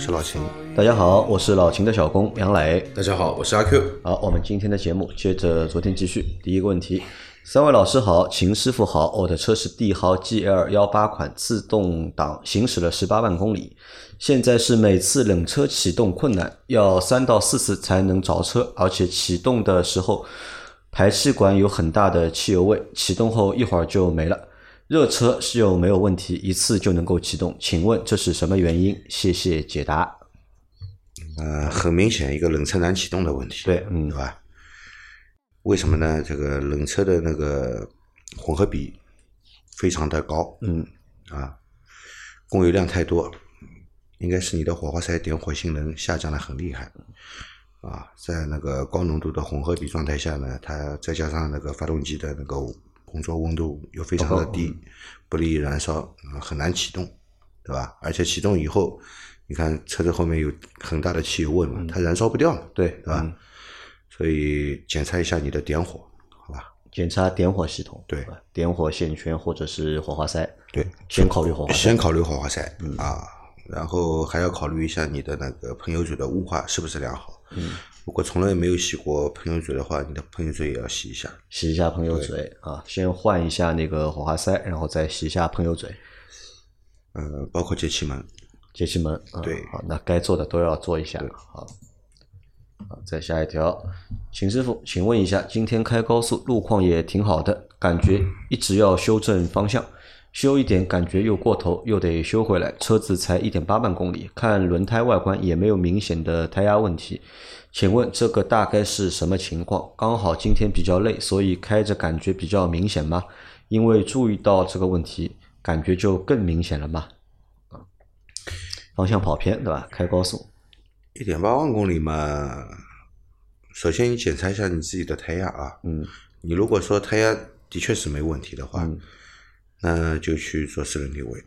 是老秦。大家好，我是老秦的小工杨磊。大家好，我是阿 Q。好，我们今天的节目接着昨天继续。第一个问题，三位老师好，秦师傅好，我的车是帝豪 GL 幺八款自动挡，行驶了十八万公里，现在是每次冷车启动困难，要三到四次才能着车，而且启动的时候排气管有很大的汽油味，启动后一会儿就没了。热车是有没有问题，一次就能够启动，请问这是什么原因？谢谢解答。呃，很明显一个冷车难启动的问题，对，嗯对吧？为什么呢？这个冷车的那个混合比非常的高，嗯，啊，供油量太多，应该是你的火花塞点火性能下降的很厉害，啊，在那个高浓度的混合比状态下呢，它再加上那个发动机的那个工作温度又非常的低，不利于燃烧，啊很难启动，对吧？而且启动以后，你看车子后面有很大的汽油味嘛，它燃烧不掉嘛，对，对吧？嗯所以检查一下你的点火，好吧？检查点火系统，对点火线圈或者是火花塞，对，先考虑火花塞。先考虑火花塞、嗯啊，然后还要考虑一下你的那个喷油嘴的雾化是不是良好。嗯，如果从来没有洗过喷油嘴的话，你的喷油嘴也要洗一下。洗一下喷油嘴啊，先换一下那个火花塞，然后再洗一下喷油嘴、呃，包括节气门，节气门。啊对。好，那该做的都要做一下。好，好，再下一条，秦师傅，请问一下，今天开高速路况也挺好的，感觉一直要修正方向，修一点感觉又过头，又得修回来，车子才一点八万公里，看轮胎外观也没有明显的胎压问题。请问这个大概是什么情况？刚好今天比较累，所以开着感觉比较明显吗？因为注意到这个问题，感觉就更明显了吗？啊，方向跑偏对吧？开高速，一点八万公里嘛，首先你检查一下你自己的胎压啊。嗯，你如果说胎压的确是没问题的话，嗯那就去做四轮定位。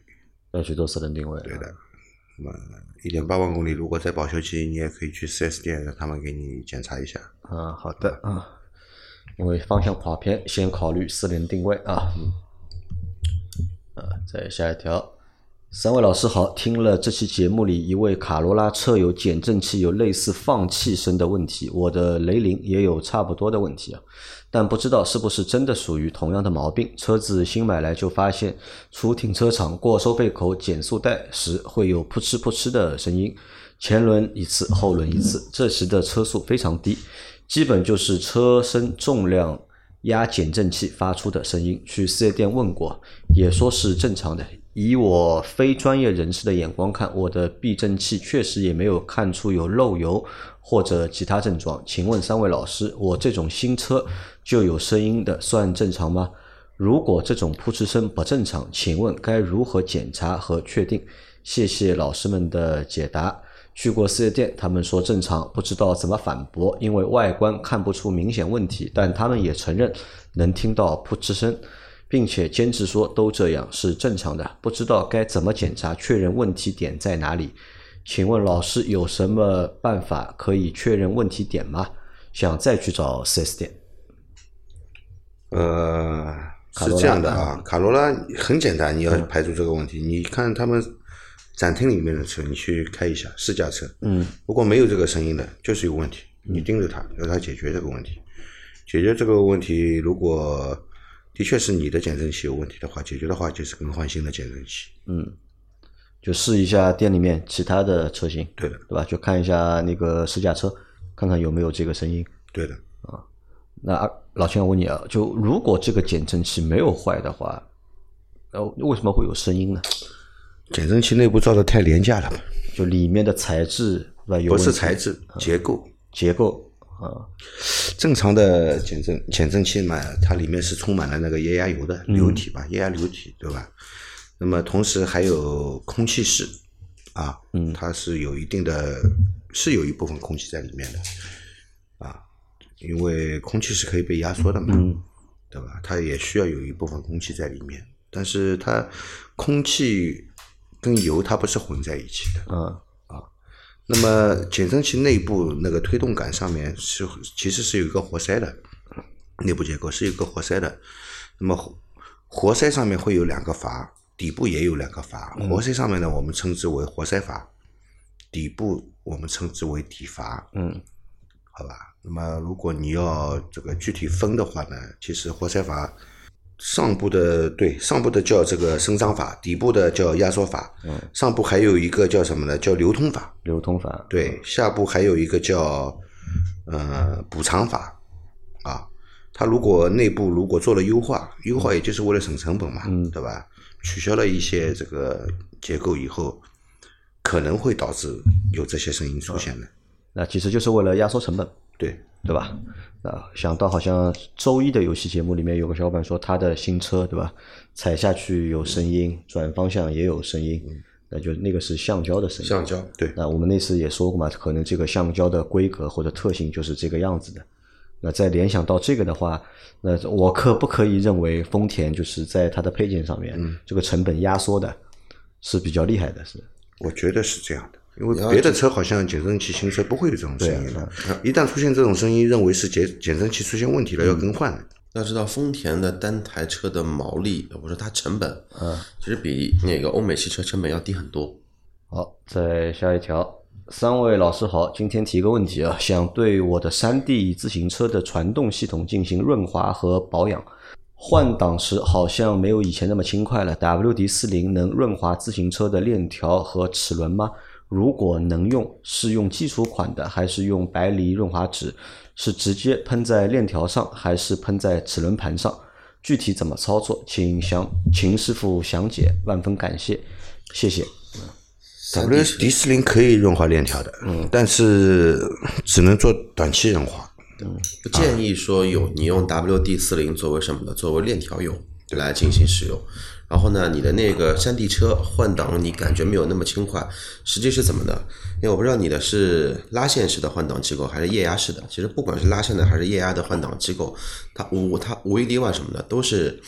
要去做四轮定位。对的，那么一点八万公里，如果在保修期，你也可以去 4S 店，让他们给你检查一下。啊，好的啊，因为方向跑偏，先考虑四轮定位啊。嗯啊，再下一条，三位老师好，听了这期节目里一位卡罗拉车友减震器有类似放气声的问题，我的雷凌也有差不多的问题啊，但不知道是不是真的属于同样的毛病。车子新买来就发现，出停车场过收费口减速带时会有扑哧扑哧的声音，前轮一次，后轮一次，这时的车速非常低，基本就是车身重量压减震器发出的声音。去四 S 店问过，也说是正常的。以我非专业人士的眼光看，我的避震器确实也没有看出有漏油或者其他症状。请问三位老师，我这种新车就有声音的算正常吗？如果这种扑哧声不正常，请问该如何检查和确定？谢谢老师们的解答。去过四 S 店，他们说正常，不知道怎么反驳，因为外观看不出明显问题，但他们也承认能听到扑哧声，并且坚持说都这样是正常的，不知道该怎么检查确认问题点在哪里。请问老师有什么办法可以确认问题点吗？想再去找四 S 店。呃，是这样的啊，卡罗拉很简单，你要排除这个问题。你看他们展厅里面的车，你去开一下试驾车，嗯，如果没有这个声音的，就是有问题，你盯着它，让它解决这个问题。解决这个问题，如果的确是你的减震器有问题的话，解决的话就是更换新的减震器。嗯就试一下店里面其他的车型，对的，对吧？就看一下那个试驾车，看看有没有这个声音。对的。啊那啊老钱，我问你啊，就如果这个减震器没有坏的话，呃，为什么会有声音呢？减震器内部造的太廉价了吧，就里面的材质对吧？有不是材质，结构。结构啊，正常的减震减震器嘛，它里面是充满了那个液压油的流体吧，液压流体，对吧？那么同时还有空气室，啊，嗯它是有一定的，是有一部分空气在里面的啊，因为空气是可以被压缩的嘛，嗯对吧？它也需要有一部分空气在里面，但是它空气跟油它不是混在一起的。嗯那么减震器内部那个推动杆上面是其实是有一个活塞的，内部结构是有一个活塞的。那么活活塞上面会有两个阀，底部也有两个阀。活塞上面呢，我们称之为活塞阀，底部我们称之为底阀。嗯好吧？那么如果你要这个具体分的话呢，其实活塞阀上部的对上部的叫这个伸张法，底部的叫压缩法，嗯，上部还有一个叫什么呢？叫流通法，流通法，对，下部还有一个叫呃补偿法啊。它如果内部如果做了优化，优化也就是为了省成本嘛，嗯对吧？取消了一些这个结构以后，可能会导致有这些声音出现的。那其实就是为了压缩成本。对，对吧？啊，想到好像周一的游戏节目里面有个小伙伴说他的新车，对吧？踩下去有声音，转方向也有声音，那就那个是橡胶的声音。橡胶，对那我们那次也说过嘛，可能这个橡胶的规格或者特性就是这个样子的。那再联想到这个的话，那我可不可以认为丰田就是在它的配件上面，这个成本压缩的是比较厉害的，是？我觉得是这样的，因为别的车好像减震器新车不会有这种声音的，一旦出现这种声音，认为是减减震器出现问题了，要更换了。要知道丰田的单台车的毛利，我说它成本，嗯，其实比那个欧美汽车成本要低很多。好，再下一条。三位老师好，今天提个问题啊，想对我的山地自行车的传动系统进行润滑和保养。换挡时好像没有以前那么轻快了。WD 四零能润滑自行车的链条和齿轮吗？如果能用，是用基础款的，还是用白梨润滑脂？是直接喷在链条上，还是喷在齿轮盘上？具体怎么操作，请详秦师傅详解，万分感谢，谢谢。W D 四零可以润滑链条的，嗯但是只能做短期润滑。不建议说有你用 WD 四零作为什么呢？作为链条用来进行使用。然后呢，你的那个山地车换挡你感觉没有那么轻快，实际是怎么的？因为我不知道你的是拉线式的换挡机构还是液压式的。其实不管是拉线的还是液压的换挡机构，它无它无一例外什么的，都是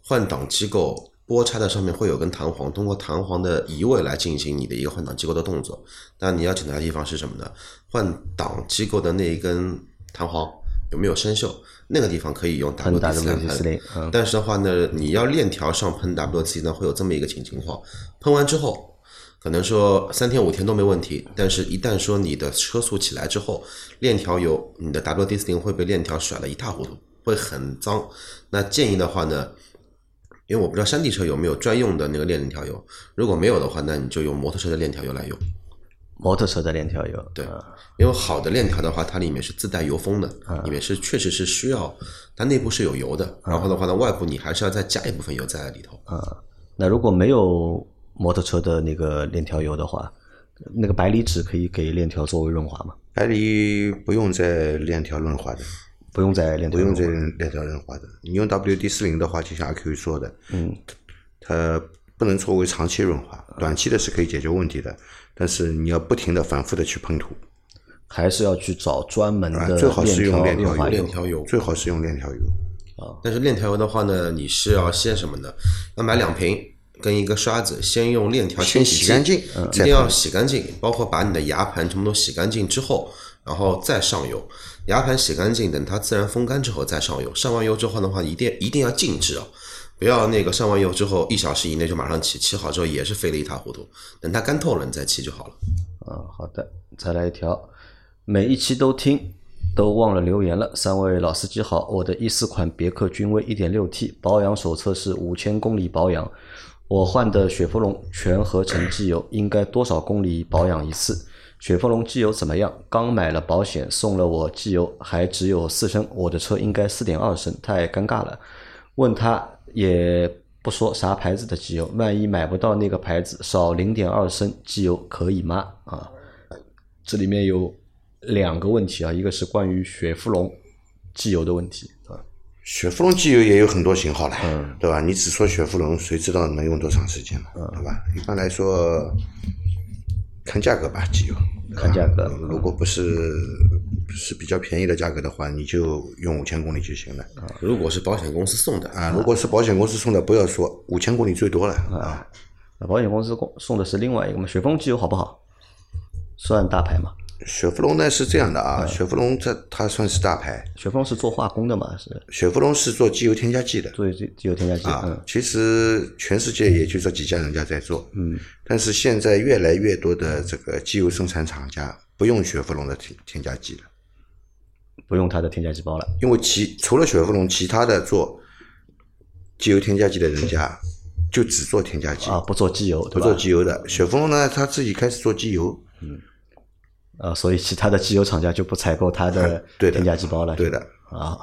换挡机构波叉的上面会有根弹簧，通过弹簧的移位来进行你的一个换挡机构的动作。但你要检查的地方是什么呢？换挡机构的那一根弹簧有没有生锈？那个地方可以用 WD 四零但是的话呢，你要链条上喷 WD 四呢，会有这么一个情情况，喷完之后，可能说三天五天都没问题，但是一旦说你的车速起来之后，链条油你的 WD 四零会被链条甩得一塌糊涂，会很脏。那建议的话呢，因为我不知道山地车有没有专用的那个链条油，如果没有的话，那你就用摩托车的链条油来用。摩托车的链条油，对啊因为好的链条的话，它里面是自带油封的，里面是确实是需要，它内部是有油的。然后的话呢，外部你还是要再加一部分油在里头。啊，那如果没有摩托车的那个链条油的话，那个白锂纸可以给链条作为润滑吗？百里不用在链条润滑的，不用在链条不用在润滑链条润滑的。你用 WD 四零的话，就像阿 Q 说的，嗯，它不能作为长期润滑，短期的是可以解决问题的，但是你要不停的反复的去喷涂，还是要去找专门的啊最好是用链条油链条油最好是用链条油啊。但是链条油的话呢，你是要先什么呢？要买两瓶跟一个刷子，先用链条清洗先洗干净一定要洗干净，包括把你的牙盘全部都洗干净之后，然后再上油。牙盘洗干净，等它自然风干之后再上油。上完油之后的话，一定一定要静置啊，不要那个上完油之后一小时以内就马上起，起好之后也是飞得一塌糊涂。等它干透了，你再起就好了。嗯，好的，再来一条，每一期都听，都忘了留言了。三位老司机好，我的一四款别克君威 1.6T 保养手册是五千公里保养，我换的雪佛龙全合成机油应该多少公里保养一次？雪佛龙机油怎么样？刚买了保险，送了我机油还只有四升，我的车应该四点二升，太尴尬了。问他也不说啥牌子的机油，万一买不到那个牌子，少零点二升机油可以吗？啊，这里面有两个问题啊，一个是关于雪佛龙机油的问题啊，雪佛龙机油也有很多型号了，对吧？你只说雪佛龙，谁知道能用多长时间嘛，对吧？一般来说，看价格吧，机油。看价格如果不是是比较便宜的价格的话，你就用五千公里就行了。如果是保险公司送的，啊，如果是保险公司送的，不要说五千公里最多了啊。那保险公司送送的是另外一个嘛？雪峰机油好不好？算大牌嘛？雪佛龙呢是这样的啊，雪佛龙这它算是大牌，雪峰是做化工的嘛？是雪佛龙是做机油添加剂的做机机油添加剂。啊嗯。其实全世界也就这几家人家在做，嗯，但是现在越来越多的这个机油生产厂家不用雪佛龙的添添加剂了。不用它的添加剂包了。因为其除了雪佛龙，其他的做机油添加剂的人家就只做添加剂，啊，不做机油，不？做机油的。雪佛龙呢，他自己开始做机油，嗯啊，所以其他的机油厂家就不采购它的哎 对的添加剂包了。对的啊，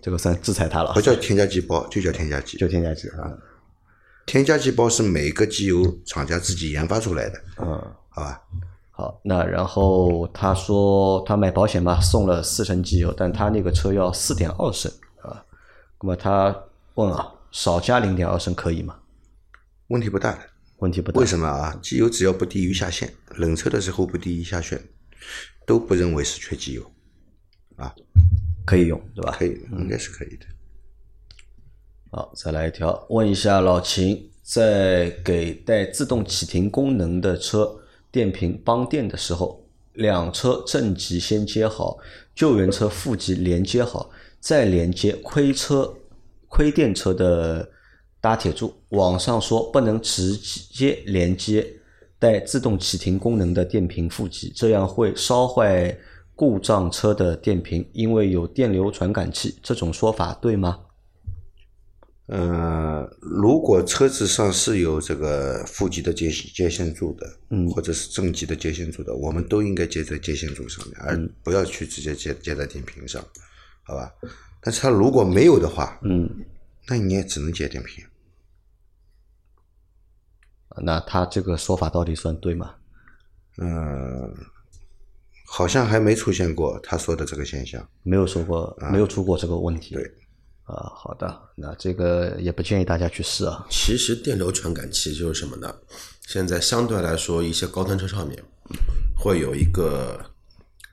这个算制裁它了不，叫添加剂包，就叫添加剂。就添加剂啊。添加剂包是每个机油厂家自己研发出来的，嗯，好吧？好，那然后他说他买保险嘛，送了四升机油，但他那个车要四点二升啊。那么他问啊，少加零点二升可以吗？问题不大的。问题不大。为什么啊？机油只要不低于下限，冷车的时候不低于下限，都不认为是缺机油啊，可以用，对吧？可以，应该是可以的。好，再来一条，问一下老秦，在给带自动启停功能的车电瓶帮电的时候，两车正极先接好，救援车负极连接好，再连接亏车亏电车的搭铁柱。网上说不能直接连接带自动启停功能的电瓶负极，这样会烧坏故障车的电瓶，因为有电流传感器。这种说法对吗？呃，如果车子上是有这个负极的接接线柱的，嗯，或者是正极的接线柱的，我们都应该接在接线柱上面，而不要去直接接接在电瓶上，好吧？但是它如果没有的话，嗯，那你也只能接电瓶。那他这个说法到底算对吗？嗯，好像还没出现过他说的这个现象。没有说过，没有出过这个问题。对，啊，好的，那这个也不建议大家去试啊。其实电流传感器就是什么呢？现在相对来说，一些高端车上面会有一个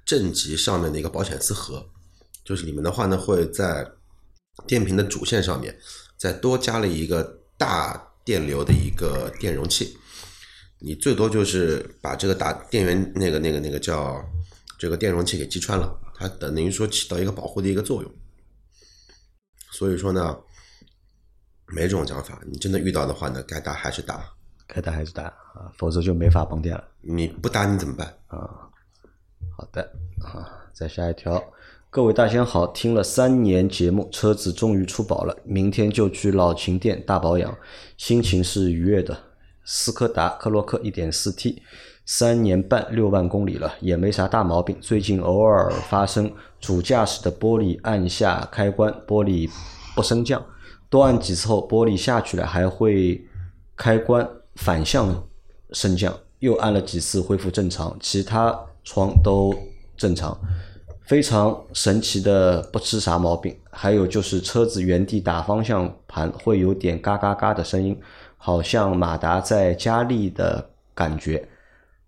正极上面的一个保险丝盒，就是里面的话呢，会在电瓶的主线上面再多加了一个大电流的一个电容器。你最多就是把这个打电源那个那个那个叫这个电容器给击穿了，它等于说起到一个保护的一个作用。所以说呢，没这种讲法，你真的遇到的话呢，该打还是打，该打还是打啊，否则就没法帮电了。你不打你怎么办啊？好的啊，再下一条，各位大仙好，听了三年节目，车子终于出保了，明天就去老秦店大保养，心情是愉悦的。斯柯达克洛克 1.4T，三年半六万公里了，也没啥大毛病。最近偶尔发生主驾驶的玻璃按下开关，玻璃不升降，多按几次后玻璃下去了，还会开关反向升降，又按了几次恢复正常，其他窗都正常。非常神奇的，不知啥毛病。还有就是车子原地打方向盘会有点嘎嘎嘎的声音，好像马达在加力的感觉，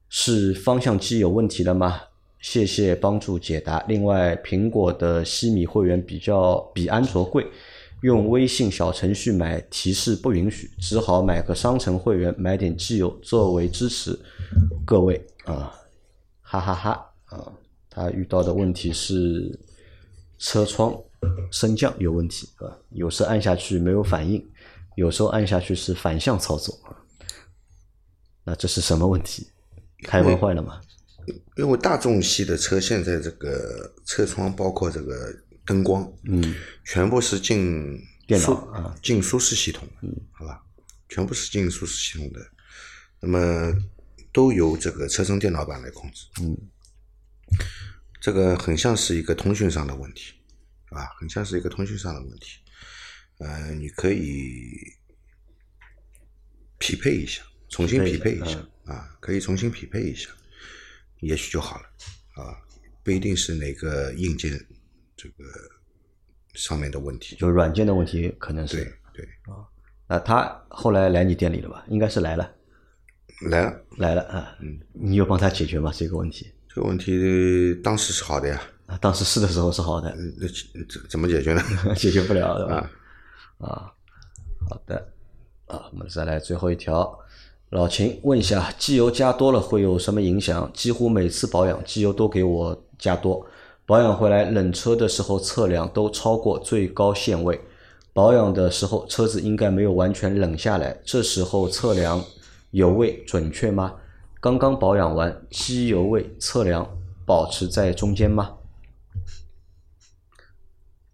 是方向机有问题了吗？谢谢帮助解答。另外，苹果的西米会员比较比安卓贵，用微信小程序买提示不允许，只好买个商城会员，买点机油作为支持。各位啊，哈哈哈啊！他遇到的问题是车窗升降有问题，是吧？有时按下去没有反应，有时候按下去是反向操作。那这是什么问题？开关坏了吗？因为大众系的车现在这个车窗包括这个灯光，嗯，全部是进电脑啊。进舒适系统，嗯，好吧，全部是进舒适系统的，那么都由这个车身电脑板来控制，嗯，这个很像是一个通讯上的问题，啊，很像是一个通讯上的问题，呃，你可以匹配一下，重新匹配一下，啊，可以重新匹配一下，也许就好了，啊，不一定是哪个硬件这个上面的问题，就软件的问题可能是对。对啊，那他后来来你店里了吧？应该是来了。来了，来了啊，你有帮他解决吗？这个问题这个问题当时是好的呀，啊，当时试的时候是好的，嗯那怎怎么解决呢？解决不了对吧？啊，好的啊，我们再来最后一条。老秦问一下，机油加多了会有什么影响？几乎每次保养机油都给我加多，保养回来冷车的时候测量都超过最高限位，保养的时候车子应该没有完全冷下来，这时候测量油位准确吗？刚刚保养完，机油位测量保持在中间吗？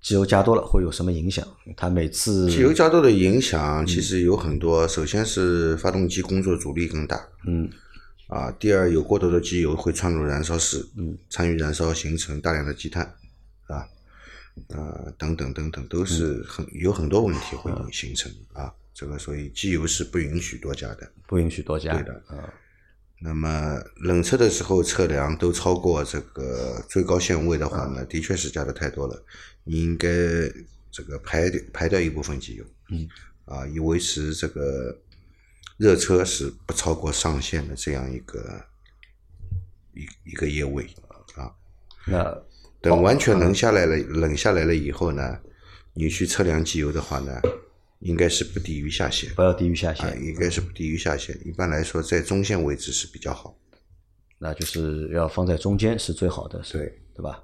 机油加多了会有什么影响？它每次机油加多的影响其实有很多，首先是发动机工作阻力更大，嗯啊，第二有过多的机油会窜入燃烧室，嗯，参与燃烧形成大量的积碳，啊，呃，等等等等，都是很有很多问题会形成啊，这个所以机油是不允许多加的。不允许多加对的啊那么冷车的时候测量都超过这个最高限位的话呢，的确是加的太多了，你应该这个排掉排掉一部分机油，嗯，啊，以维持这个热车是不超过上限的这样一个一一个液位啊。那等完全冷下来了，冷下来了以后呢，你去测量机油的话呢，应该是不低于下限。不要低于下啊，限，应该是不低于下限。一般来说，在中线位置是比较好。那就是要放在中间是最好的，是对对吧？